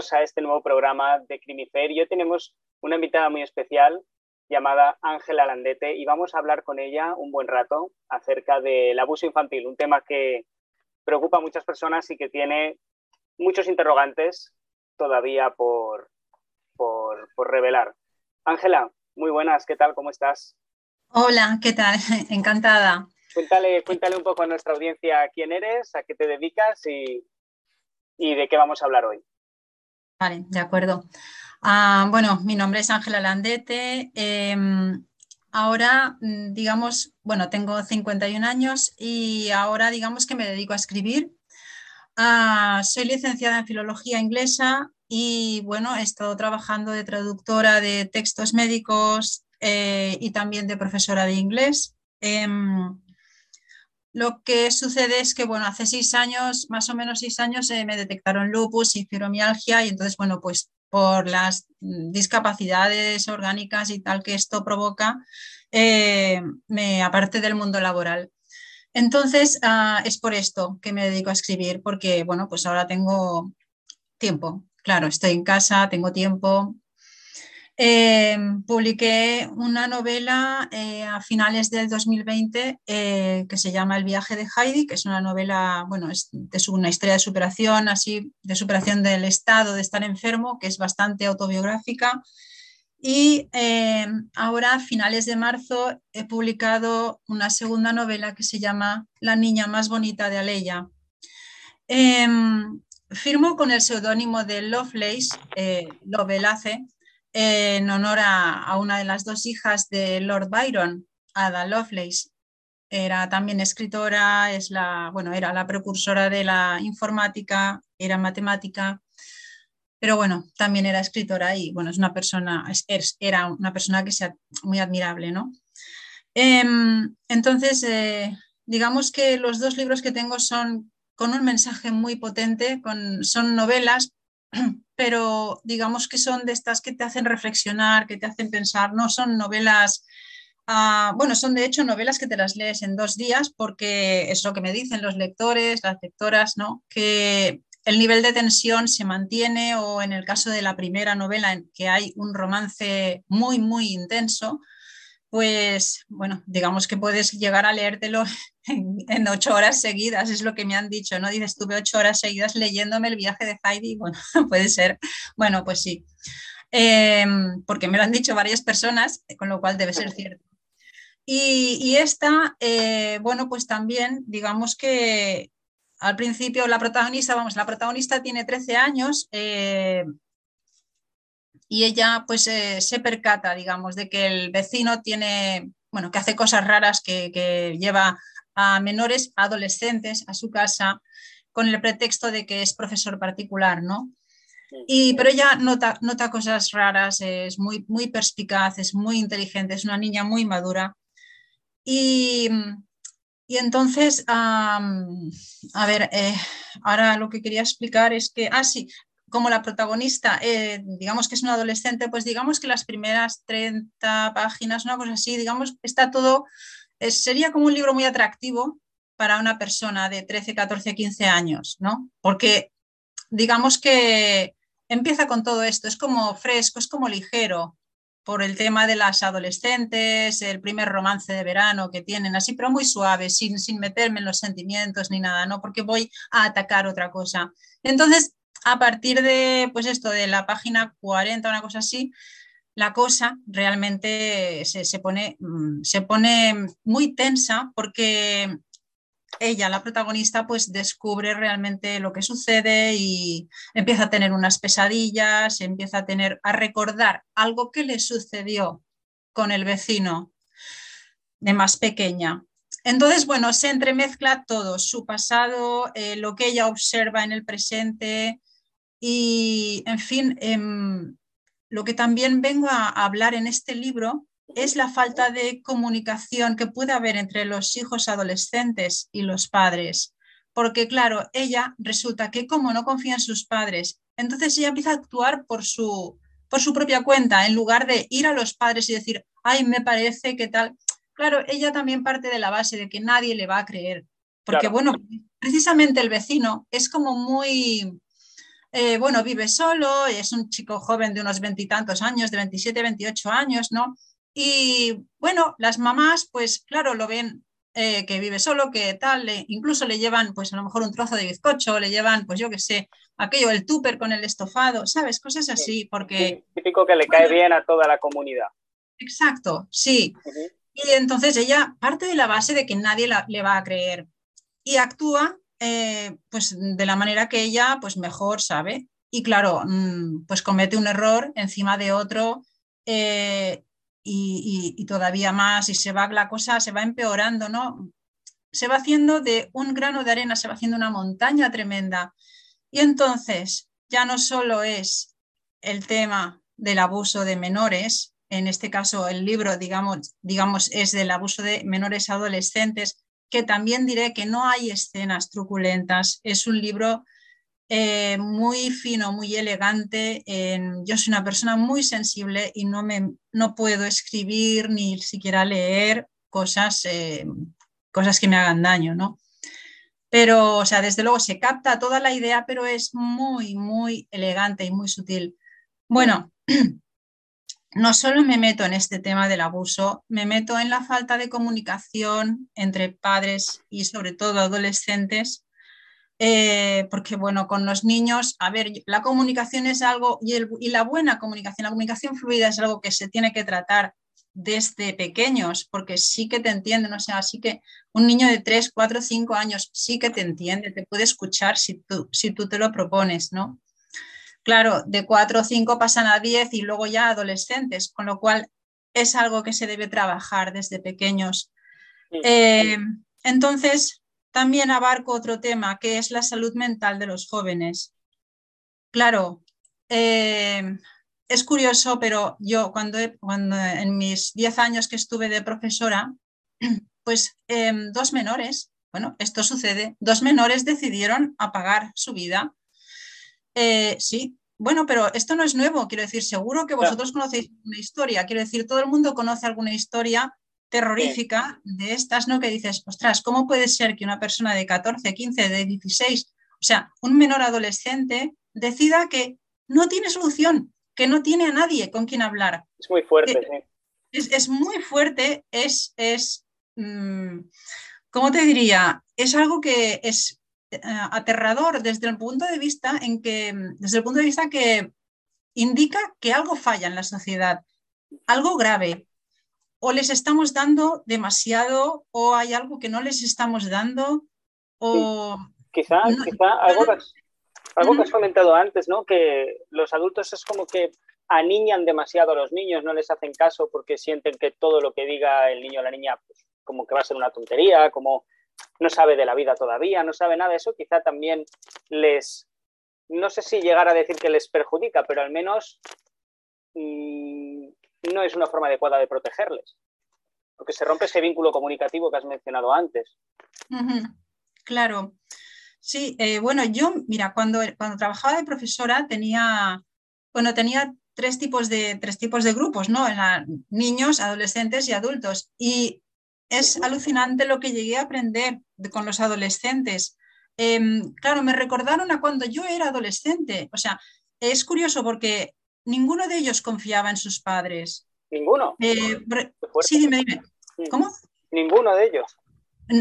bienvenidos a este nuevo programa de Crimifer. Hoy tenemos una invitada muy especial llamada Ángela Landete y vamos a hablar con ella un buen rato acerca del abuso infantil, un tema que preocupa a muchas personas y que tiene muchos interrogantes todavía por, por, por revelar. Ángela, muy buenas, ¿qué tal? ¿Cómo estás? Hola, ¿qué tal? Encantada. Cuéntale, cuéntale un poco a nuestra audiencia quién eres, a qué te dedicas y, y de qué vamos a hablar hoy. Vale, de acuerdo. Ah, bueno, mi nombre es Ángela Landete. Em, ahora, mm, digamos, bueno, tengo 51 años y ahora digamos que me dedico a escribir. Ah, soy licenciada en filología inglesa y bueno, he estado trabajando de traductora de textos médicos eh, y también de profesora de inglés. Em, lo que sucede es que, bueno, hace seis años, más o menos seis años, eh, me detectaron lupus y fibromialgia y entonces, bueno, pues por las discapacidades orgánicas y tal que esto provoca, eh, me aparte del mundo laboral. Entonces, ah, es por esto que me dedico a escribir, porque, bueno, pues ahora tengo tiempo. Claro, estoy en casa, tengo tiempo, eh, publiqué una novela eh, a finales del 2020 eh, que se llama El viaje de Heidi, que es una novela, bueno, es, una historia de superación, así, de superación del estado de estar enfermo, que es bastante autobiográfica. Y ahora, a finales de marzo, he publicado una segunda novela que se llama La niña más bonita de Aleya. Em, firmo con el seudónimo de Lovelace, Lovelace, en honor a, una de las dos hijas de Lord Byron, Ada Lovelace. Era también escritora, es la, bueno, era la precursora de la informática, era matemática, pero bueno, también era escritora y bueno, es una persona, es, era una persona que sea muy admirable, ¿no? Em, entonces, eh, digamos que los dos libros que tengo son con un mensaje muy potente, con, son novelas, pero digamos que son de estas que te hacen reflexionar, que te hacen pensar, no son novelas, ah, bueno, son de hecho novelas que te las lees en dos días porque es lo que me dicen los lectores, las lectoras, ¿no? Que el nivel de tensión se mantiene o en el caso de la primera novela en que hay un romance muy, muy intenso, pues bueno, digamos que puedes llegar a leértelo en, ocho horas seguidas, es lo que me han dicho, ¿no? Dices, estuve ocho horas seguidas leyéndome el viaje de Heidi, bueno, puede ser, bueno, pues sí, em, porque me lo han dicho varias personas, con lo cual debe ser cierto. Y, esta, eh, bueno, pues también, digamos que al principio la protagonista, vamos, la protagonista tiene 13 años, eh, y ella pues eh, se percata, digamos, de que el vecino tiene, bueno, que hace cosas raras, que, lleva a menores, adolescentes a su casa con el pretexto de que es profesor particular, ¿no? Y, pero ella nota, nota cosas raras, es muy, muy perspicaz, es muy inteligente, es una niña muy madura. Y, y entonces, a ver, eh, ahora lo que quería explicar es que, ah, sí, como la protagonista, eh, digamos que es una adolescente, pues digamos que las primeras 30 páginas, una cosa así, digamos, está todo, sería como un libro muy atractivo para una persona de 13, 14, 15 años, ¿no? Porque digamos que empieza con todo esto, es como fresco, es como ligero por el tema de las adolescentes, el primer romance de verano que tienen, así, pero muy suave, sin, sin meterme en los sentimientos ni nada, ¿no? Porque voy a atacar otra cosa. Entonces, a partir de, pues esto, de la página 40, una cosa así, la cosa realmente se, pone, mm, se pone muy tensa porque ella, la protagonista, pues descubre realmente lo que sucede y empieza a tener unas pesadillas, empieza a tener, a recordar algo que le sucedió con el vecino de más pequeña. Entonces, bueno, se entremezcla todo, su pasado, eh, lo que ella observa en el presente, y, en fin, em, lo que también vengo a, hablar en este libro es la falta de comunicación que puede haber entre los hijos adolescentes y los padres. Porque, claro, ella resulta que como no confía en sus padres, entonces ella empieza a actuar por su, por su propia cuenta, en lugar de ir a los padres y decir, ay, me parece que tal. Claro, ella también parte de la base de que nadie le va a creer. Porque, bueno, precisamente el vecino es como muy, eh, bueno, vive solo, es un chico joven de unos veintitantos años, de 27, 28 años, ¿no? Y bueno, las mamás, pues claro, lo ven eh, que vive solo, que tal, incluso le llevan, pues a lo mejor un trozo de bizcocho, le llevan, pues yo qué sé, aquello, el tupper con el estofado, ¿sabes? Cosas así, porque... típico que le cae bien a toda la comunidad. Exacto, sí. Y entonces ella parte de la base de que nadie le va a creer y actúa eh, pues de la manera que ella pues mejor sabe. Y claro, mm, pues comete un error encima de otro eh, y, todavía más y se va la cosa, se va empeorando, ¿no? Se va haciendo de un grano de arena, se va haciendo una montaña tremenda. Y entonces ya no solo es el tema del abuso de menores, en este caso el libro, digamos, digamos, es del abuso de menores adolescentes, que también diré que no hay escenas truculentas. Es un libro eh, muy fino, muy elegante. yo soy una persona muy sensible y no, me, no puedo escribir ni siquiera leer cosas, eh, cosas que me hagan daño, ¿no? Pero, o sea, desde luego se capta toda la idea, pero es muy, muy elegante y muy sutil. Bueno, no solo me meto en este tema del abuso, me meto en la falta de comunicación entre padres y sobre todo adolescentes, eh, porque bueno, con los niños, a ver, la comunicación es algo, y, la buena comunicación, la comunicación fluida es algo que se tiene que tratar desde pequeños, porque sí que te entienden, o sea, sí que un niño de 3, 4, 5 años sí que te entiende, te puede escuchar si tú, si tú te lo propones, ¿no? Claro, de 4 o 5 pasan a 10 y luego ya adolescentes, con lo cual es algo que se debe trabajar desde pequeños. Eh, entonces, también abarco otro tema, que es la salud mental de los jóvenes. Claro, eh, es curioso, pero yo cuando, cuando, en mis 10 años que estuve de profesora, pues em, dos menores, bueno, esto sucede, dos menores decidieron apagar su vida eh, sí, bueno, pero esto no es nuevo, quiero decir, seguro que vosotros conocéis una historia, quiero decir, todo el mundo conoce alguna historia terrorífica de estas, ¿no? Que dices, ostras, ¿cómo puede ser que una persona de 14, 15, de 16, o sea, un menor adolescente, decida que no tiene solución, que no tiene a nadie con quien hablar? Es muy fuerte, sí. Es, muy fuerte, es, es mm, ¿cómo te diría? Es algo que es eh, aterrador desde el punto de vista en que, desde el punto de vista que indica que algo falla en la sociedad, algo grave. O les estamos dando demasiado, o hay algo que no les estamos dando, o... Quizá, algo, que has, algo que has comentado antes, ¿no? Que los adultos es como que aniñan demasiado a los niños, no les hacen caso porque sienten que todo lo que diga el niño o la niña, pues, como que va a ser una tontería, como no sabe de la vida todavía, no sabe nada de eso, quizá también les, no sé si llegar a decir que les perjudica, pero al menos mm, no es una forma adecuada de protegerles, porque se rompe ese vínculo comunicativo que has mencionado antes. Claro. Sí, eh, bueno, yo, mira, cuando, cuando trabajaba de profesora tenía, bueno, tenía tres tipos de, tres tipos de grupos, ¿no? niños, adolescentes y adultos. Y es alucinante lo que llegué a aprender con los adolescentes. Em, claro, me recordaron a cuando yo era adolescente. O sea, es curioso porque ninguno de ellos confiaba en sus padres. ¿Ninguno? Eh, sí, dime, dime. ¿Cómo? Ninguno de ellos.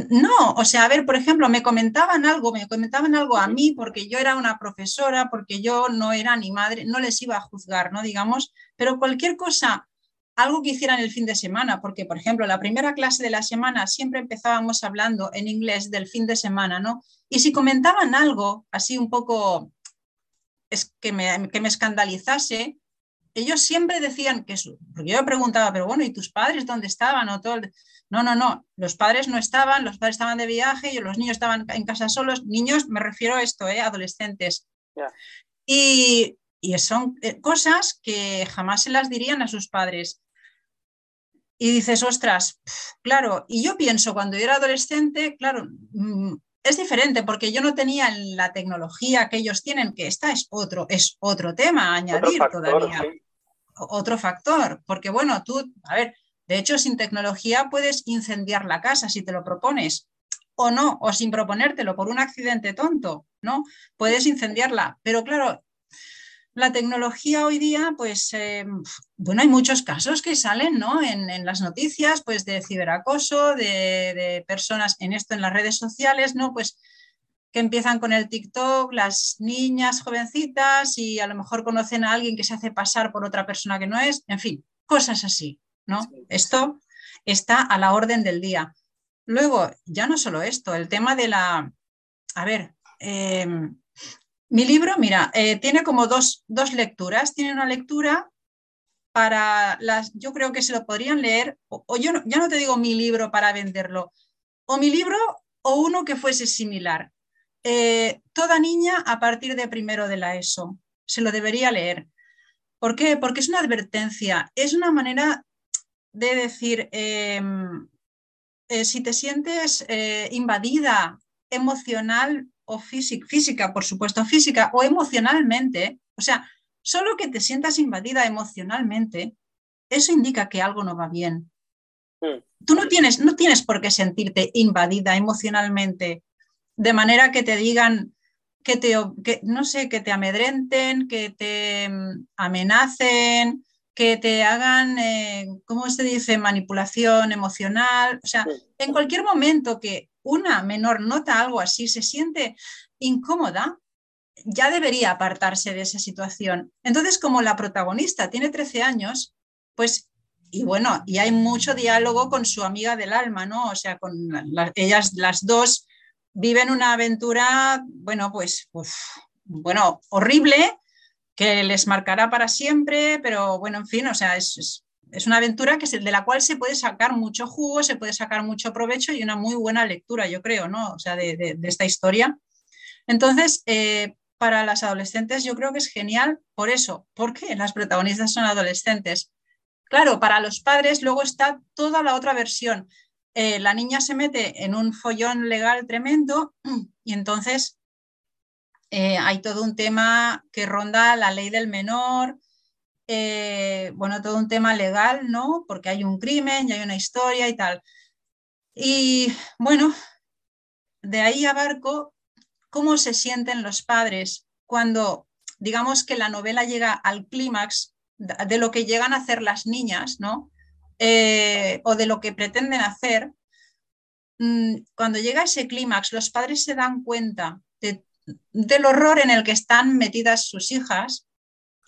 No, o sea, a ver, por ejemplo, me comentaban algo, me comentaban algo a mí porque yo era una profesora, porque yo no era ni madre, no les iba a juzgar, ¿no? Digamos, pero cualquier cosa algo que hicieran el fin de semana, porque, por ejemplo, la primera clase de la semana siempre empezábamos hablando en inglés del fin de semana, ¿no? Y si comentaban algo así un poco es que, me, que me escandalizase, ellos siempre decían que eso, porque yo preguntaba, pero bueno, ¿y tus padres dónde estaban? O todo No, no, no, los padres no estaban, los padres estaban de viaje y los niños estaban en casa solos. Niños, me refiero a esto, ¿eh? adolescentes. Y, y, son eh, cosas que jamás se las dirían a sus padres. Y dices, ostras, claro, y yo pienso cuando yo era adolescente, claro, mm, es diferente porque yo no tenía la tecnología que ellos tienen, que esta es otro, es otro tema a añadir todavía. Otro factor, porque bueno, tú, a ver, de hecho sin tecnología puedes incendiar la casa si te lo propones. o no, o sin proponértelo por un accidente tonto, ¿no? Puedes incendiarla. Pero claro, la tecnología hoy día, pues, eh, bueno, hay muchos casos que salen, ¿no? En, las noticias, pues, de ciberacoso, de, de, personas en esto, en las redes sociales, ¿no? Pues que empiezan con el TikTok, las niñas jovencitas y a lo mejor conocen a alguien que se hace pasar por otra persona que no es, en fin, cosas así, ¿no? Esto está a la orden del día. Luego, ya no solo esto, el tema de la... A ver, em, mi libro, mira, eh, tiene como dos, lecturas. Tiene una lectura para las, yo creo que se lo podrían leer, o, yo ya no te digo mi libro para venderlo, o mi libro o uno que fuese similar. Eh, toda niña a partir de primero de la ESO se lo debería leer. ¿Por qué? Porque es una advertencia, es una manera de decir, em, eh, si te sientes invadida emocional o física, física, por supuesto, física o emocionalmente, o sea, solo que te sientas invadida emocionalmente, eso indica que algo no va bien. Hmm. Tú no tienes, no tienes por qué sentirte invadida emocionalmente de manera que te digan, que te, que, no sé, que te amedrenten, que te mm, amenacen, que te hagan, eh, ¿cómo se dice?, manipulación emocional. O sea, en cualquier momento que una menor nota algo así, se siente incómoda, ya debería apartarse de esa situación. Entonces, como la protagonista tiene 13 años, pues, y bueno, y hay mucho diálogo con su amiga del alma, ¿no? O sea, con ellas las dos viven una aventura, bueno, pues, bueno, horrible, que les marcará para siempre, pero bueno, en fin, o sea, es, una aventura que de la cual se puede sacar mucho jugo, se puede sacar mucho provecho y una muy buena lectura, yo creo, ¿no? O sea, de, esta historia. Entonces, eh, para las adolescentes yo creo que es genial por eso. ¿Por qué? Las protagonistas son adolescentes. Claro, para los padres luego está toda la otra versión. Eh, la niña se mete en un follón legal tremendo y entonces eh, hay todo un tema que ronda la ley del menor, eh, bueno, todo un tema legal, ¿no? Porque hay un crimen y hay una historia y tal. Y bueno, de ahí abarco cómo se sienten los padres cuando, digamos que la novela llega al clímax de lo que llegan a hacer las niñas, ¿no? Eh, o de lo que pretenden hacer, mm, cuando llega ese clímax, los padres se dan cuenta del horror en el que están metidas sus hijas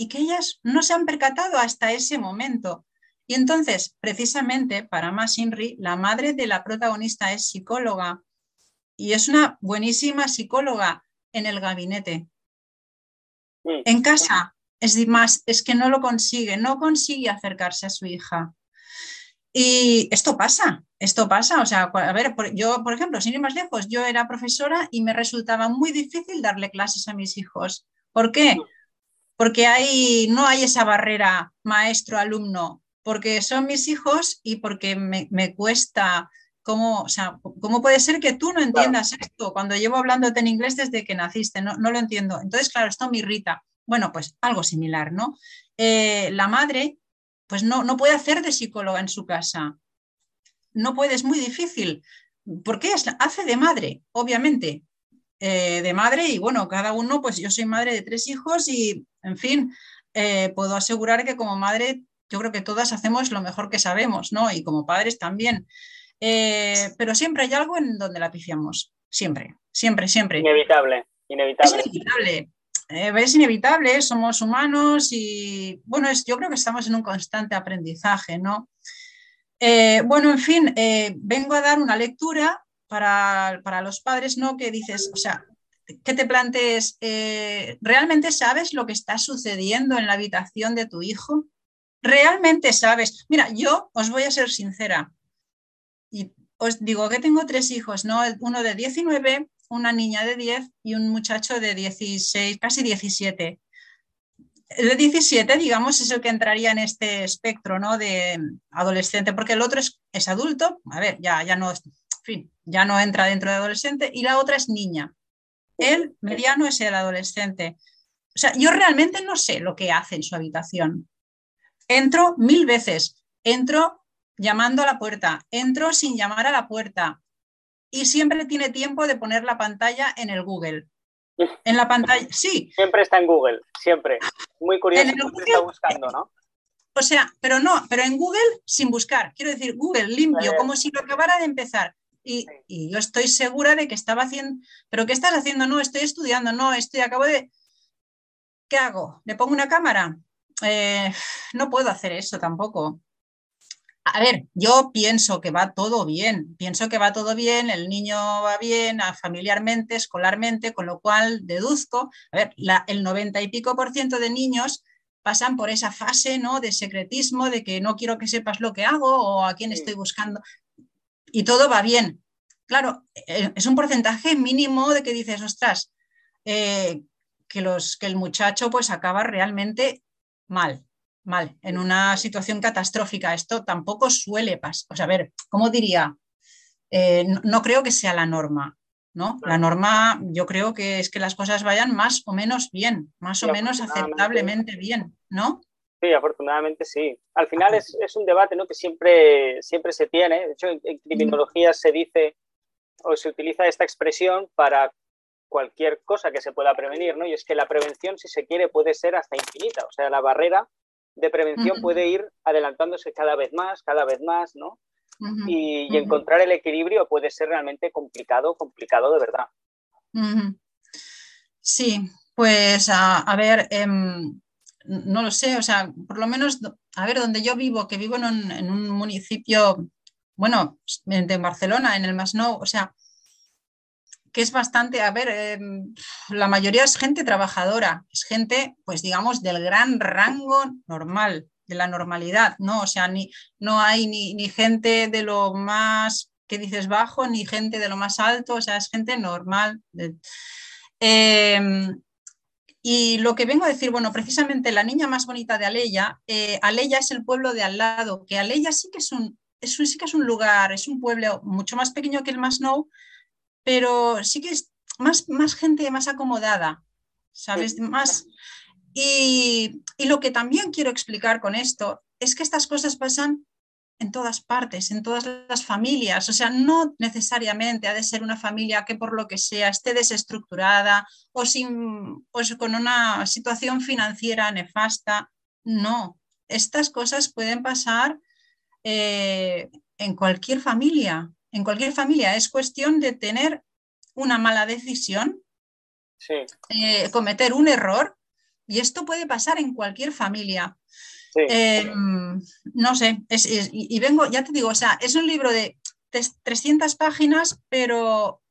y que ellas no se han percatado hasta ese momento. Y entonces, precisamente para más Inri, la madre de la protagonista es psicóloga y es una buenísima psicóloga en el gabinete. En casa es más, es que no lo consigue, no consigue acercarse a su hija. Y esto pasa, esto pasa. O sea, a ver, yo, por ejemplo, sin ir más lejos, yo era profesora y me resultaba muy difícil darle clases a mis hijos. ¿Por qué? Porque hay, no hay esa barrera maestro-alumno, porque son mis hijos y porque me, cuesta. ¿Cómo, o sea, ¿Cómo puede ser que tú no entiendas esto cuando llevo hablándote en inglés desde que naciste? No, no lo entiendo. Entonces, claro, esto me irrita. Bueno, pues algo similar, ¿no? Eh, la madre pues no, no puede hacer de psicóloga en su casa. No puede, es muy difícil. ¿Por qué? Hace de madre, obviamente. Eh, de madre y bueno, cada uno, pues yo soy madre de tres hijos y, en fin, eh, puedo asegurar que como madre, yo creo que todas hacemos lo mejor que sabemos, ¿no? Y como padres también. Eh, pero siempre hay algo en donde la pifiamos. Siempre, siempre, siempre. Inevitable, inevitable. Es inevitable. Es inevitable, somos humanos y bueno, yo creo que estamos en un constante aprendizaje, ¿no? Eh, bueno, en fin, eh, vengo a dar una lectura para, los padres, ¿no? Que dices, o sea, que te plantees, ¿realmente sabes lo que está sucediendo en la habitación de tu hijo? ¿Realmente sabes? Mira, yo os voy a ser sincera y os digo que tengo tres hijos, ¿no? Uno de 19, una niña de 10 y un muchacho de 16, casi 17. El de 17, digamos, es el que entraría en este espectro ¿no? de adolescente, porque el otro es, adulto, a ver, ya, ya, no, fin, ya no entra dentro de adolescente, y la otra es niña. El mediano es el adolescente. O sea, yo realmente no sé lo que hace en su habitación. Entro mil veces, entro llamando a la puerta, entro sin llamar a la puerta, y siempre tiene tiempo de poner la pantalla en el Google. En la pantalla, sí. Siempre está en Google, siempre. Muy curioso, siempre está buscando, ¿no? O sea, pero no, pero en Google sin buscar. Quiero decir, Google limpio, como si lo acabara de empezar. Y, y, yo estoy segura de que estaba haciendo, pero ¿qué estás haciendo? No, estoy estudiando, no, estoy, acabo de... ¿Qué hago? ¿Le pongo una cámara? Eh, no puedo hacer eso tampoco. A ver, yo pienso que va todo bien, pienso que va todo bien, el niño va bien familiarmente, escolarmente, con lo cual deduzco, a ver, el 90 y pico por ciento de niños pasan por esa fase ¿no? de secretismo, de que no quiero que sepas lo que hago o a quién estoy buscando, y todo va bien. Claro, eh, es un porcentaje mínimo de que dices, ostras, eh, que, los, que el muchacho pues acaba realmente mal, mal, en una situación catastrófica. Esto tampoco suele pasar. O sea, a ver, ¿cómo diría? Eh, no, creo que sea la norma, ¿no? La norma yo creo que es que las cosas vayan más o menos bien, más o menos aceptablemente bien, ¿no? Sí, afortunadamente sí. Al final es, un debate ¿no? que siempre, siempre se tiene. De hecho, en, criminología se dice o se utiliza esta expresión para cualquier cosa que se pueda prevenir, ¿no? Y es que la prevención, si se quiere, puede ser hasta infinita. O sea, la barrera de prevención puede ir adelantándose cada vez más, cada vez más, ¿no? y, encontrar el equilibrio puede ser realmente complicado, complicado de verdad. Sí, pues a, ver, em, no lo sé, o sea, por lo menos, a ver, donde yo vivo, que vivo en un, en un municipio, bueno, de Barcelona, en el Masnou, o sea, que es bastante, a ver, em, la mayoría es gente trabajadora, es gente, pues digamos, del gran rango normal, de la normalidad, ¿no? O sea, ni, no hay ni, ni gente de lo más, que dices, bajo, ni gente de lo más alto, o sea, es gente normal. Em, y lo que vengo a decir, bueno, precisamente la niña más bonita de Aleya, eh, Aleya es el pueblo de al lado, que Aleya sí que es un, es sí que es un lugar, es un pueblo mucho más pequeño que el Masnou, pero sí que es más, más gente más acomodada, ¿sabes? Más... Y, y lo que también quiero explicar con esto es que estas cosas pasan en todas partes, en todas las familias. O sea, no necesariamente ha de ser una familia que por lo que sea esté desestructurada o, sin, pues con una situación financiera nefasta. No, estas cosas pueden pasar eh, en cualquier familia en cualquier familia. Es cuestión de tener una mala decisión, eh, cometer un error, y esto puede pasar en cualquier familia. Em, no sé, y, vengo, ya te digo, o sea, es un libro de 300 páginas, pero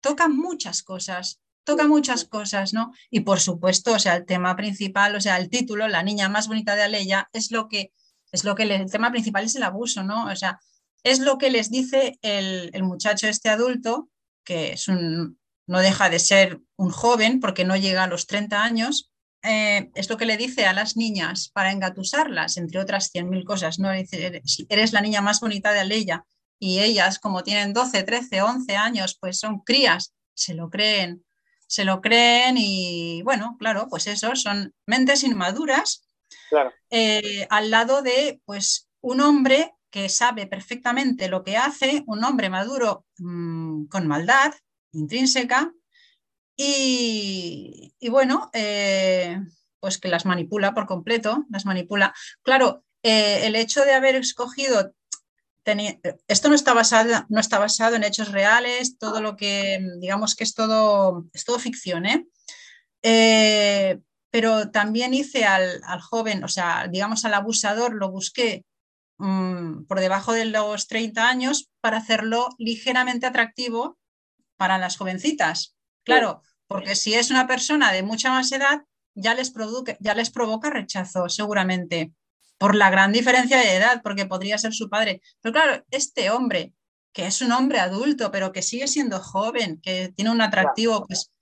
toca muchas cosas, toca muchas cosas, ¿no? Y por supuesto, o sea, el tema principal, o sea, el título, La niña más bonita de Aleya, es lo que, es lo que el tema principal es el abuso, ¿no? O sea, es lo que les dice el, muchacho este adulto, que es un, no deja de ser un joven porque no llega a los 30 años, eh, es lo que le dice a las niñas para engatusarlas, entre otras 100.000 cosas. ¿no? Dice, eres la niña más bonita de Aleya y ellas, como tienen 12, 13, 11 años, pues son crías, se lo creen, se lo creen y bueno, claro, pues eso, son mentes inmaduras eh, al lado de pues un hombre que sabe perfectamente lo que hace, un hombre maduro mm, con maldad intrínseca y, bueno, eh, pues que las manipula por completo, las manipula. Claro, eh, el hecho de haber escogido, esto no está, basado, no está basado en hechos reales, todo lo que, digamos que es todo, es todo ficción, ¿eh? pero también hice al, al, joven, o sea, digamos al abusador, lo busqué Mm, por debajo de los 30 años para hacerlo ligeramente atractivo para las jovencitas. Claro, porque si es una persona de mucha más edad, ya les, ya les provoca rechazo, seguramente, por la gran diferencia de edad, porque podría ser su padre. Pero claro, este hombre, que es un hombre adulto, pero que sigue siendo joven, que tiene un atractivo, pues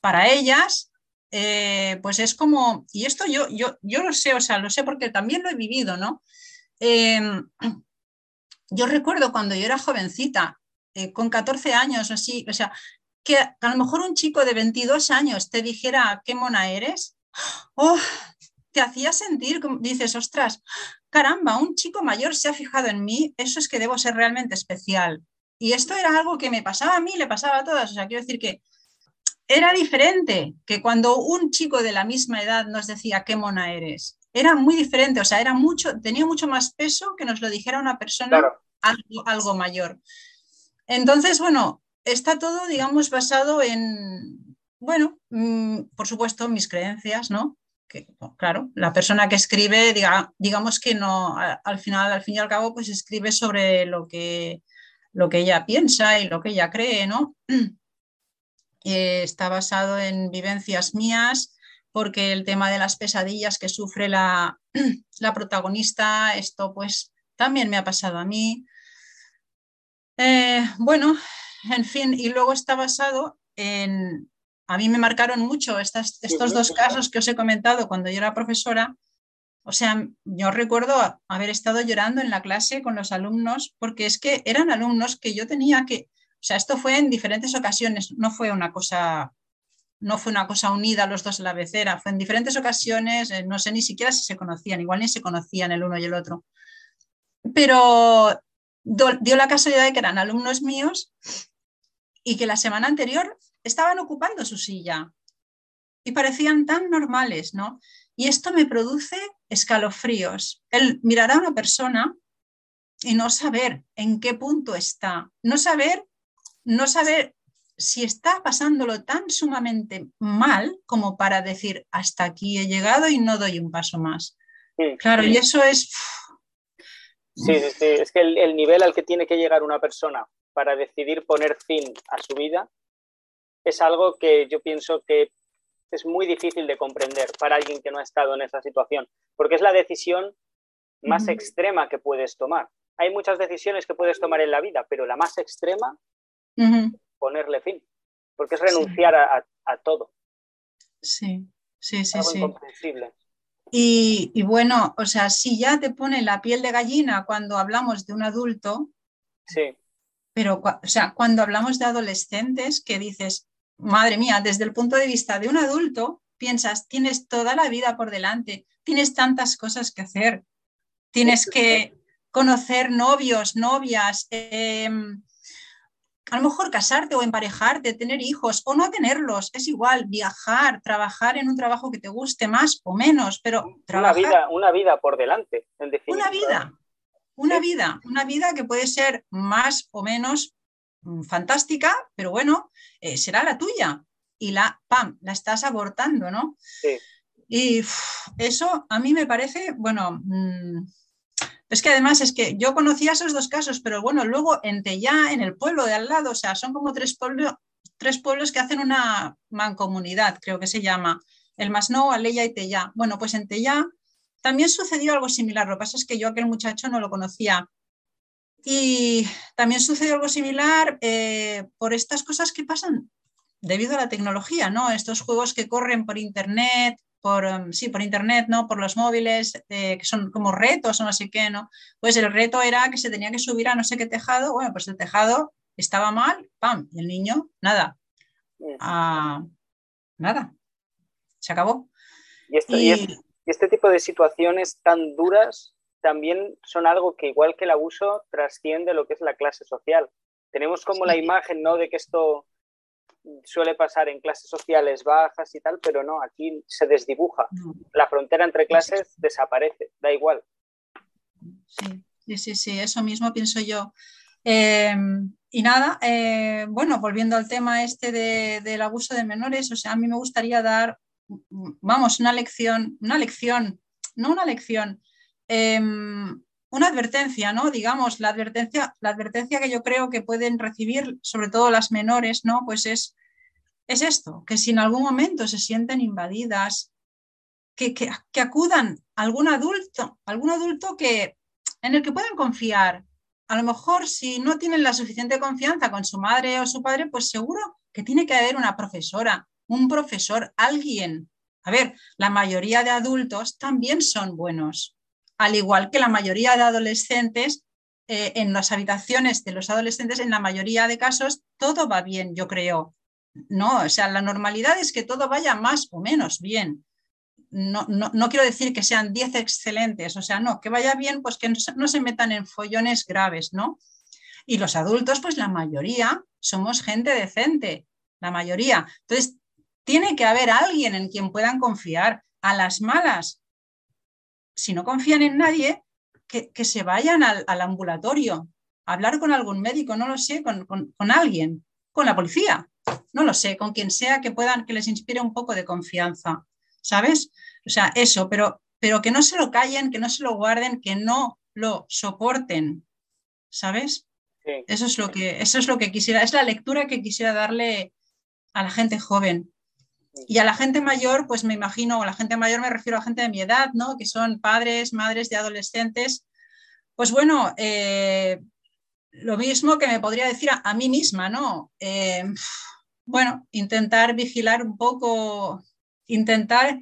para ellas, eh, pues es como, y esto yo, yo, yo lo sé, o sea, lo sé porque también lo he vivido, ¿no? Em, yo recuerdo cuando yo era jovencita, eh, con 14 años o así, o sea, que a lo mejor un chico de 22 años te dijera qué mona eres, oh, te hacía sentir, dices, ostras, caramba, un chico mayor se ha fijado en mí, eso es que debo ser realmente especial. Y esto era algo que me pasaba a mí, le pasaba a todas. O sea, quiero decir que era diferente que cuando un chico de la misma edad nos decía qué mona eres. Era muy diferente, o sea, era mucho, tenía mucho más peso que nos lo dijera una persona algo, algo mayor. Entonces, bueno, está todo, digamos, basado en, bueno, mm, por supuesto, mis creencias, ¿no? Que, claro, la persona que escribe, diga, digamos que no, al final, al fin y al cabo, pues escribe sobre lo que, lo que ella piensa y lo que ella cree, ¿no? Eh, está basado en vivencias mías, porque el tema de las pesadillas que sufre la, la protagonista, esto pues también me ha pasado a mí. Eh, bueno, en fin, y luego está basado en, a mí me marcaron mucho estas, estos dos casos que os he comentado cuando yo era profesora. O sea, yo recuerdo haber estado llorando en la clase con los alumnos porque es que eran alumnos que yo tenía que, o sea, esto fue en diferentes ocasiones, no fue una cosa, no fue una cosa unida los dos a la vez, era, fue en diferentes ocasiones, eh, no sé ni siquiera si se conocían, igual ni se conocían el uno y el otro. Pero dio la casualidad de que eran alumnos míos y que la semana anterior estaban ocupando su silla y parecían tan normales, ¿no? Y esto me produce escalofríos. El mirar a una persona y no saber en qué punto está, no saber, no saber si está pasándolo tan sumamente mal como para decir hasta aquí he llegado y no doy un paso más. claro, y eso es... Sí, sí, es que el, nivel al que tiene que llegar una persona para decidir poner fin a su vida es algo que yo pienso que es muy difícil de comprender para alguien que no ha estado en esa situación, porque es la decisión más extrema que puedes tomar. Hay muchas decisiones que puedes tomar en la vida, pero la más extrema, ponerle fin, porque es renunciar a, todo. Sí, sí, sí, sí. Y, y, bueno, o sea, si ya te pone la piel de gallina cuando hablamos de un adulto, sí. Pero o sea, cuando hablamos de adolescentes, que dices, madre mía, desde el punto de vista de un adulto, piensas, tienes toda la vida por delante, tienes tantas cosas que hacer, tienes que conocer novios, novias, em, a lo mejor casarte o emparejarte, tener hijos o no tenerlos, es igual, viajar, trabajar en un trabajo que te guste más o menos, pero Una vida, una vida por delante, en Una vida, una vida, una vida que puede ser más o menos Mm, fantástica, pero bueno, eh, será la tuya. Y la, ¡pam!, la estás abortando, ¿no? Sí. Y eso a mí me parece, bueno, mm, es que además es que yo conocía esos dos casos, pero bueno, luego en Tellá, en el pueblo de al lado, o sea, son como tres, pueblos tres pueblos que hacen una mancomunidad, creo que se llama, el Masnou, Aleya y Tellá. Bueno, pues en Tellá también sucedió algo similar, lo que pasa es que yo aquel muchacho no lo conocía y también sucede algo similar eh, por estas cosas que pasan debido a la tecnología, ¿no? Estos juegos que corren por internet, por, um, sí, por internet, ¿no? Por los móviles, eh, que son como retos o no sé qué, ¿no? Pues el reto era que se tenía que subir a no sé qué tejado, bueno, pues el tejado estaba mal, ¡pam! Y el niño, nada. Ah, nada. Se acabó. y este tipo de situaciones tan duras también son algo que igual que el abuso trasciende lo que es la clase social. Tenemos como la imagen, ¿no? De que esto suele pasar en clases sociales bajas y tal, pero no, aquí se desdibuja. La frontera entre clases desaparece, da igual. Sí, sí, sí, eso mismo pienso yo. Em, y nada, eh, bueno, volviendo al tema este del abuso de menores, o sea, a mí me gustaría dar, vamos, una lección, una lección, no una lección, Em, una advertencia, ¿no? Digamos, la advertencia, la advertencia que yo creo que pueden recibir, sobre todo las menores, ¿no? Pues es, es esto, que si en algún momento se sienten invadidas, que, que, acudan a algún adulto, algún adulto que, en el que puedan confiar. A lo mejor si no tienen la suficiente confianza con su madre o su padre, pues seguro que tiene que haber una profesora, un profesor, alguien. A ver, la mayoría de adultos también son buenos, al igual que la mayoría de adolescentes, eh, en las habitaciones de los adolescentes, en la mayoría de casos, todo va bien, yo creo. No, o sea, la normalidad es que todo vaya más o menos bien. No, no, quiero decir que sean 10 excelentes, o sea, no, que vaya bien, pues que no, se metan en follones graves, ¿no? Y los adultos, pues la mayoría somos gente decente, la mayoría. Entonces, tiene que haber alguien en quien puedan confiar. A las malas, si no confían en nadie, que, se vayan al, ambulatorio, a hablar con algún médico, no lo sé, con, con alguien, con la policía, no lo sé, con quien sea que puedan, que les inspire un poco de confianza, ¿sabes? O sea, eso, pero, pero que no se lo callen, que no se lo guarden, que no lo soporten, ¿sabes? Eso, es lo que, eso es lo que quisiera, es la lectura que quisiera darle a la gente joven. Y a la gente mayor, pues me imagino, a la gente mayor me refiero a gente de mi edad, ¿no? Que son padres, madres de adolescentes. Pues bueno, eh, lo mismo que me podría decir a, mí misma, ¿no? Eh, bueno, intentar vigilar un poco, intentar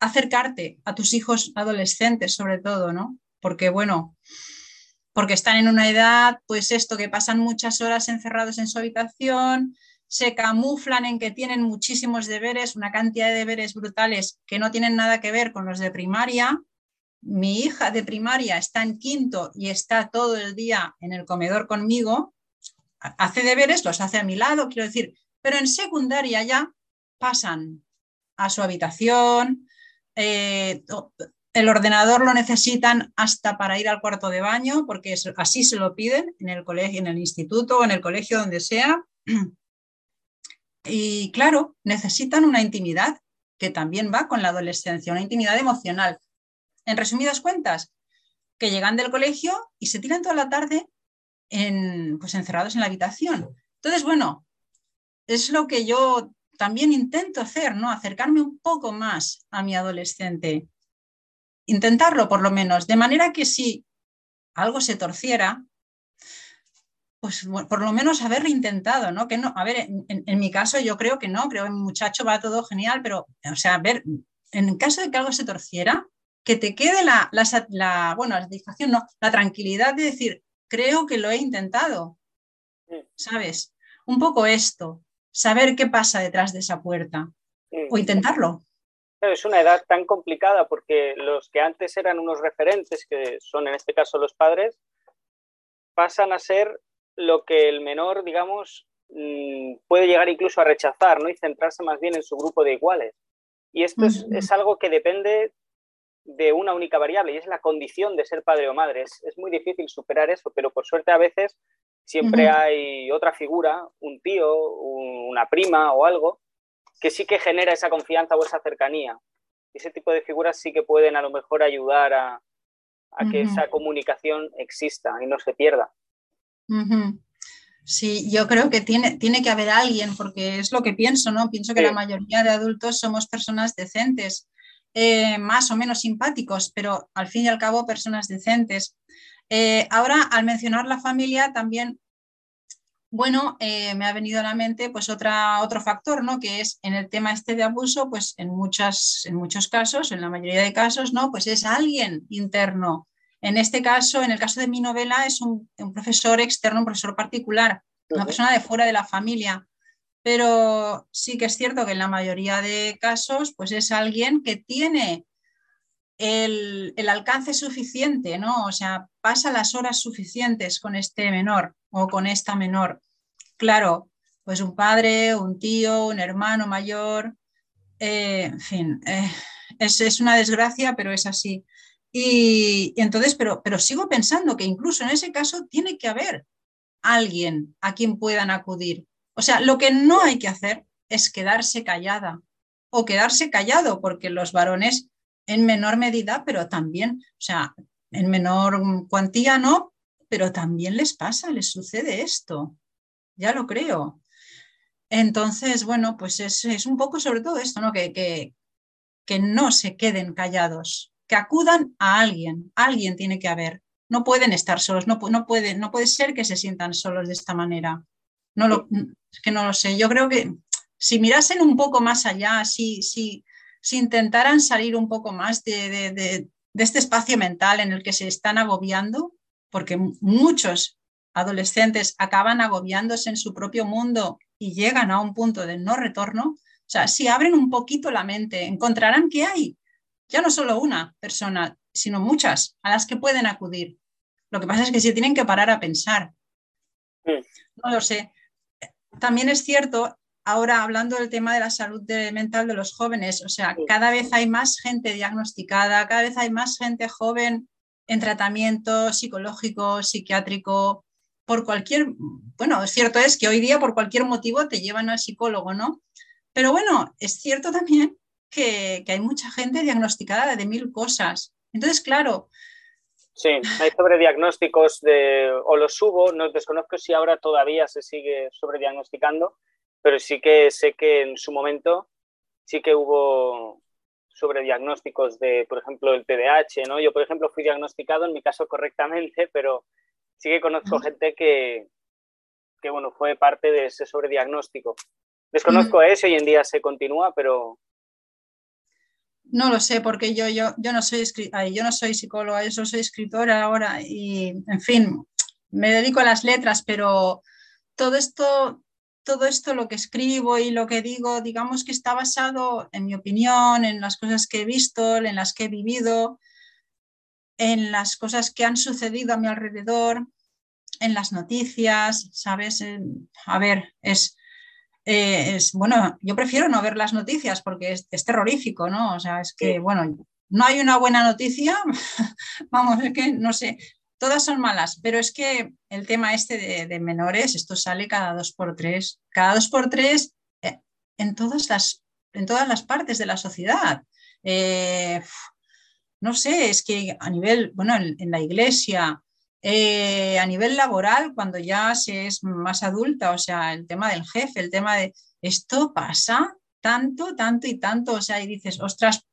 acercarte a tus hijos adolescentes sobre todo, ¿no? Porque bueno, porque están en una edad, pues esto, que pasan muchas horas encerrados en su habitación, se camuflan en que tienen muchísimos deberes, una cantidad de deberes brutales que no tienen nada que ver con los de primaria. Mi hija de primaria está en quinto y está todo el día en el comedor conmigo, hace deberes, los hace a mi lado, quiero decir, pero en secundaria ya pasan a su habitación, eh, el ordenador lo necesitan hasta para ir al cuarto de baño, porque así se lo piden en el colegio, en el instituto en el colegio donde sea. Y claro, necesitan una intimidad que también va con la adolescencia, una intimidad emocional. En resumidas cuentas, que llegan del colegio y se tiran toda la tarde en, pues encerrados en la habitación. Entonces, bueno, es lo que yo también intento hacer, ¿no? Acercarme un poco más a mi adolescente. Intentarlo por lo menos, de manera que si algo se torciera, pues por lo menos haberlo intentado, ¿no? Que no, a ver, en, mi caso yo creo que no, creo que mi muchacho va todo genial, pero, o sea, a ver, en caso de que algo se torciera, que te quede la, la, bueno, la satisfacción, no, la tranquilidad de decir, creo que lo he intentado, ¿sabes? Un poco esto, saber qué pasa detrás de esa puerta o intentarlo. Es una edad tan complicada porque los que antes eran unos referentes, que son en este caso los padres, pasan a ser lo que el menor, digamos, mm, puede llegar incluso a rechazar, ¿no? Y centrarse más bien en su grupo de iguales. Y esto es, algo que depende de una única variable y es la condición de ser padre o madre. Es, muy difícil superar eso, pero por suerte a veces siempre hay otra figura, un tío, una prima o algo, que sí que genera esa confianza o esa cercanía. Ese tipo de figuras sí que pueden a lo mejor ayudar a, que esa comunicación exista y no se pierda. Sí, yo creo que tiene, tiene que haber alguien, porque es lo que pienso, ¿no? Pienso que la mayoría de adultos somos personas decentes, eh, más o menos simpáticos, pero al fin y al cabo personas decentes. Eh, ahora, al mencionar la familia, también, bueno, eh, me ha venido a la mente pues otra, otro factor, ¿no? Que es en el tema este de abuso, pues en, muchas, en muchos casos, en la mayoría de casos, ¿no? Pues es alguien interno en este caso, en el caso de mi novela, es un, profesor externo, un profesor particular, una persona de fuera de la familia. Pero sí que es cierto que en la mayoría de casos, pues es alguien que tiene el, alcance suficiente, ¿no? O sea, pasa las horas suficientes con este menor o con esta menor. Claro, pues un padre, un tío, un hermano mayor, eh, en fin, eh, es, es, una desgracia, pero es así. Y, entonces, pero, pero sigo pensando que incluso en ese caso tiene que haber alguien a quien puedan acudir. O sea, lo que no hay que hacer es quedarse callada o quedarse callado, porque los varones en menor medida, pero también, o sea, en menor cuantía no, pero también les pasa, les sucede esto. Ya lo creo. Entonces, bueno, pues es, un poco sobre todo esto, ¿no? Que, que, que no se queden callados, que acudan a alguien, alguien tiene que haber. No pueden estar solos, no, puede, no puede ser que se sientan solos de esta manera. No lo, es que no lo sé. Yo creo que si mirasen un poco más allá, si, si, si intentaran salir un poco más de, de, de, de este espacio mental en el que se están agobiando, porque muchos adolescentes acaban agobiándose en su propio mundo y llegan a un punto de no retorno, o sea, si abren un poquito la mente, encontrarán que hay ya no solo una persona, sino muchas a las que pueden acudir. Lo que pasa es que se tienen que parar a pensar No lo sé. También es cierto, ahora hablando del tema de la salud mental de los jóvenes, o sea, cada vez hay más gente diagnosticada, cada vez hay más gente joven en tratamiento psicológico, psiquiátrico, por cualquier, bueno, es cierto es que hoy día por cualquier motivo te llevan al psicólogo, ¿no? Pero bueno, es cierto también que, hay mucha gente diagnosticada de mil cosas. Entonces, claro. Sí, hay sobrediagnósticos de, o los hubo, no desconozco si ahora todavía se sigue sobrediagnosticando, pero sí que sé que en su momento sí que hubo sobrediagnósticos de, por ejemplo, el TDAH, ¿no? Yo, por ejemplo, fui diagnosticado en mi caso correctamente, pero sí que conozco gente que, que, bueno, fue parte de ese sobrediagnóstico. Desconozco eso, hoy en día se continúa, pero, no lo sé, porque yo, yo, yo, no, soy yo no soy psicóloga, yo soy escritora ahora y, en fin, me dedico a las letras, pero todo esto, todo esto, lo que escribo y lo que digo, digamos que está basado en mi opinión, en las cosas que he visto, en las que he vivido, en las cosas que han sucedido a mi alrededor, en las noticias, ¿sabes? A ver, es eh, es, bueno, yo prefiero no ver las noticias porque es, terrorífico, ¿no? O sea, es que, bueno, no hay una buena noticia, vamos, es que no sé, todas son malas, pero es que el tema este de, menores, esto sale cada dos por tres, cada dos por tres eh, en, todas las, en todas las partes de la sociedad. Eh, no sé, es que a nivel, bueno, en la iglesia, eh, a nivel laboral, cuando ya se es más adulta, o sea, el tema del jefe, el tema de esto pasa tanto, tanto y tanto, o sea, y dices, ostras,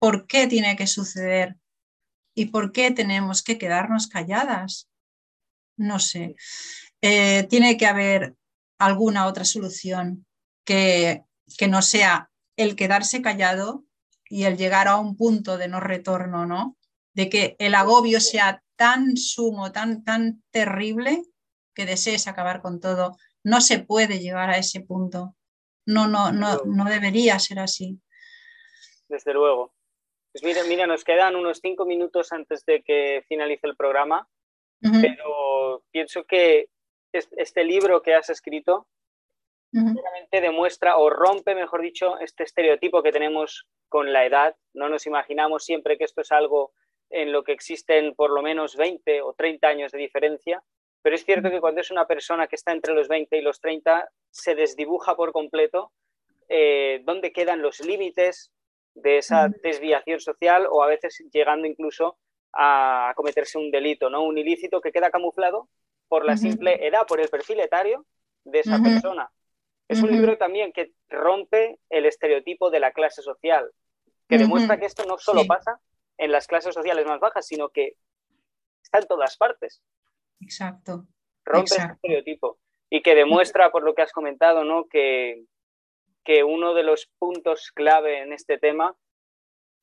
¿por qué tiene que suceder? ¿Y por qué tenemos que quedarnos calladas? No sé. Eh, tiene que haber alguna otra solución que, que no sea el quedarse callado y el llegar a un punto de no retorno, ¿no? De que el agobio sea tan sumo, tan, tan terrible que desees acabar con todo. No se puede llegar a ese punto. No, no, no, no debería ser así. Desde luego. Pues mira, mira, nos quedan unos cinco minutos antes de que finalice el programa, pero pienso que este libro que has escrito realmente demuestra o rompe, mejor dicho, este estereotipo que tenemos con la edad. No nos imaginamos siempre que esto es algo en lo que existen por lo menos 20 o 30 años de diferencia, pero es cierto que cuando es una persona que está entre los 20 y los 30, se desdibuja por completo eh, dónde quedan los límites de esa desviación social o a veces llegando incluso a cometerse un delito, ¿no? Un ilícito que queda camuflado por la simple edad, por el perfil etario de esa persona. Es un libro también que rompe el estereotipo de la clase social, que demuestra que esto no solo pasa en las clases sociales más bajas, sino que está en todas partes. Exacto. Rompe ese estereotipo y que demuestra, por lo que has comentado, ¿no? que, que uno de los puntos clave en este tema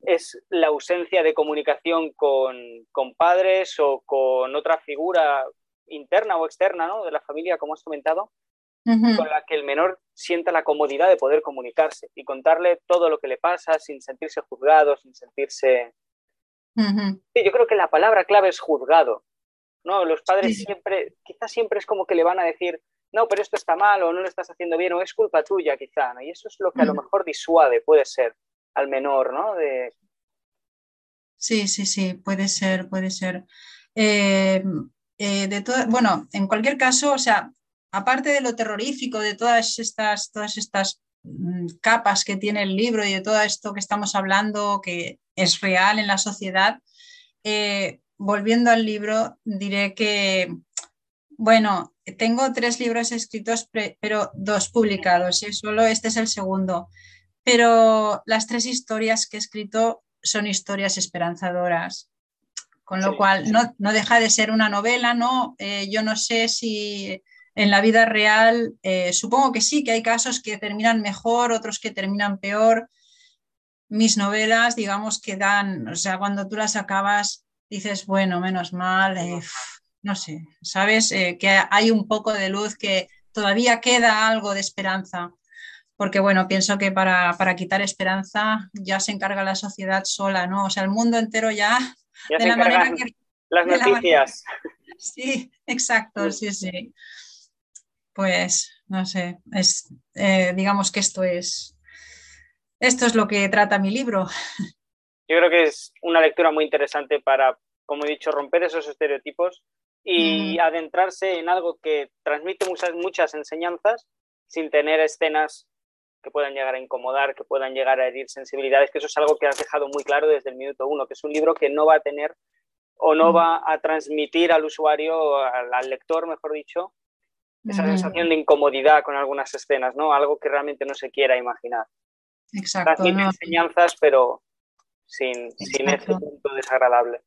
es la ausencia de comunicación con, con, padres o con otra figura interna o externa ¿no? de la familia, como has comentado, con la que el menor sienta la comodidad de poder comunicarse y contarle todo lo que le pasa sin sentirse juzgado, sin sentirse yo creo que la palabra clave es juzgado. ¿no? Los padres siempre, quizás siempre es como que le van a decir, no, pero esto está mal o no lo estás haciendo bien o es culpa tuya quizá, ¿no? Y eso es lo que a lo mejor disuade, puede ser, al menor, ¿no? De... Sí, sí, sí, puede ser, puede ser. Eh, eh, de bueno, en cualquier caso, o sea, aparte de lo terrorífico, de todas estas, todas estas mm, capas que tiene el libro y de todo esto que estamos hablando, que es real en la sociedad. Eh, volviendo al libro, diré que, bueno, tengo tres libros escritos, pero dos publicados, y ¿eh? solo este es el segundo. Pero las tres historias que he escrito son historias esperanzadoras, con lo cual no, deja de ser una novela, ¿no? Eh, yo no sé si en la vida real, supongo que sí, que hay casos que terminan mejor, otros que terminan peor, mis novelas, digamos que dan, o sea, cuando tú las acabas, dices, bueno, menos mal, eh, no sé, sabes eh, que hay un poco de luz, que todavía queda algo de esperanza, porque bueno, pienso que para, quitar esperanza ya se encarga la sociedad sola, ¿no? O sea, el mundo entero ya, de la manera que... Las noticias. Sí, exacto, sí, sí. Pues no sé, es, eh, digamos que esto es, esto es lo que trata mi libro. Yo creo que es una lectura muy interesante para, como he dicho, romper esos estereotipos y adentrarse en algo que transmite muchas, muchas enseñanzas sin tener escenas que puedan llegar a incomodar, que puedan llegar a herir sensibilidades, que eso es algo que has dejado muy claro desde el minuto uno, que es un libro que no va a tener o no va a transmitir al usuario, al, lector, mejor dicho, esa sensación de incomodidad con algunas escenas, ¿no? Algo que realmente no se quiera imaginar. Exacto. Transmite enseñanzas, pero sin, sin ese punto desagradable.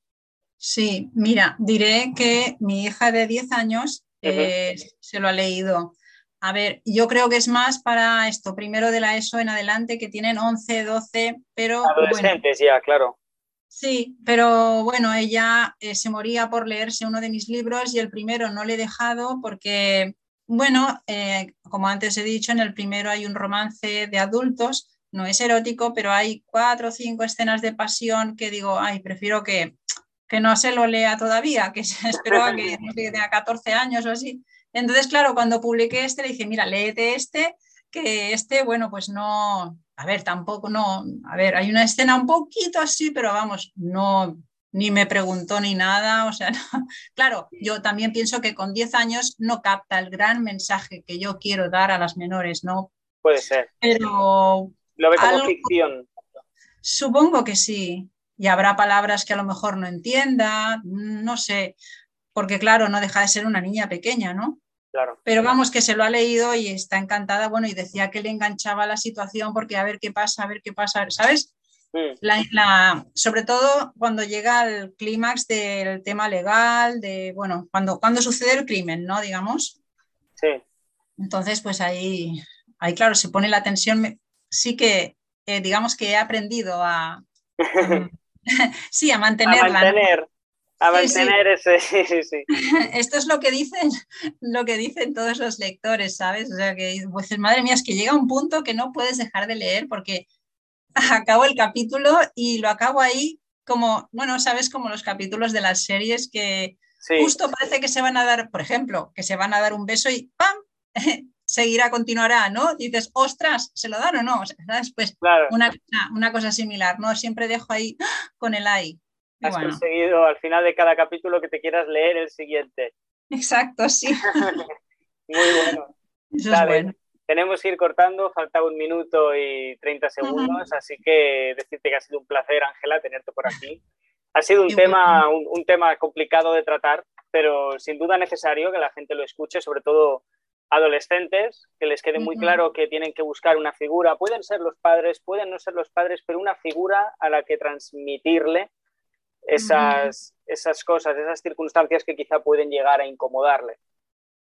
Sí, mira, diré que mi hija de 10 años eh, se lo ha leído. A ver, yo creo que es más para esto, primero de la ESO en adelante, que tienen 11, 12, pero... Adolescentes ya, claro. Sí, pero bueno, ella eh, se moría por leerse uno de mis libros y el primero no le he dejado porque, bueno, eh, como antes he dicho, en el primero hay un romance de adultos, no es erótico, pero hay cuatro o cinco escenas de pasión que digo, ay, prefiero que, que no se lo lea todavía, que se espero a que, tenga 14 años o así. Entonces, claro, cuando publiqué este, le dije, mira, léete este, que este, bueno, pues no, a ver, tampoco, no, a ver, hay una escena un poquito así, pero vamos, no, ni me preguntó ni nada, o sea, claro, yo también pienso que con 10 años no capta el gran mensaje que yo quiero dar a las menores, ¿no? Puede ser. Pero... Lo ve como ficción. Supongo que sí, y habrá palabras que a lo mejor no entienda, no sé, porque claro, no deja de ser una niña pequeña, ¿no? Claro. Pero vamos, que se lo ha leído y está encantada, bueno, y decía que le enganchaba la situación porque a ver qué pasa, a ver qué pasa, ¿sabes? Mm. La, sobre todo cuando llega al clímax del tema legal, de, bueno, cuando, cuando sucede el crimen, ¿no? Digamos. Sí. Entonces, pues ahí, ahí claro, se pone la tensión. Sí que, eh, digamos que he aprendido a, sí, a mantenerla. A mantener, a mantener ese, sí, sí, Esto es lo que dicen, lo que dicen todos los lectores, ¿sabes? O sea que, pues, madre mía, es que llega un punto que no puedes dejar de leer porque acabo el capítulo y lo acabo ahí como, bueno, sabes, como los capítulos de las series que justo parece que se van a dar, por ejemplo, que se van a dar un beso y ¡pam! Seguirá, continuará, ¿no? Dices, ostras, ¿se lo dan o no? ¿sabes? Pues una, una, cosa similar, ¿no? Siempre dejo ahí con el ahí. Has conseguido al final de cada capítulo que te quieras leer el siguiente. Exacto, sí. Muy bueno. Eso es bueno. Tenemos que ir cortando, falta un minuto y 30 segundos, así que decirte que ha sido un placer, Ángela, tenerte por aquí. Ha sido un tema, un tema complicado de tratar, pero sin duda necesario que la gente lo escuche, sobre todo adolescentes, que les quede muy claro que tienen que buscar una figura, pueden ser los padres, pueden no ser los padres, pero una figura a la que transmitirle esas, esas cosas, esas circunstancias que quizá pueden llegar a incomodarle.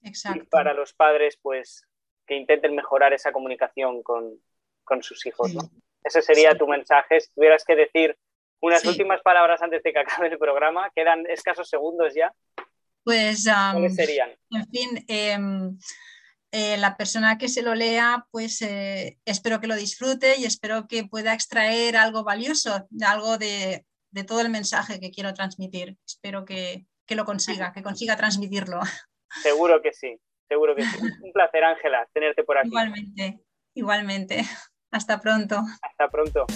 Exacto. Y para los padres, pues que intenten mejorar esa comunicación con, sus hijos. Ese sería tu mensaje. Si tuvieras que decir unas últimas palabras antes de que acabe el programa, quedan escasos segundos ya. Pues, ¿cuáles serían? En fin, em, eh, la persona que se lo lea, pues eh, espero que lo disfrute y espero que pueda extraer algo valioso, algo de, todo el mensaje que quiero transmitir. Espero que, lo consiga, que consiga transmitirlo. Seguro que sí, seguro que sí. Un placer, Ángela, tenerte por aquí. Igualmente, igualmente. Hasta pronto. Hasta pronto.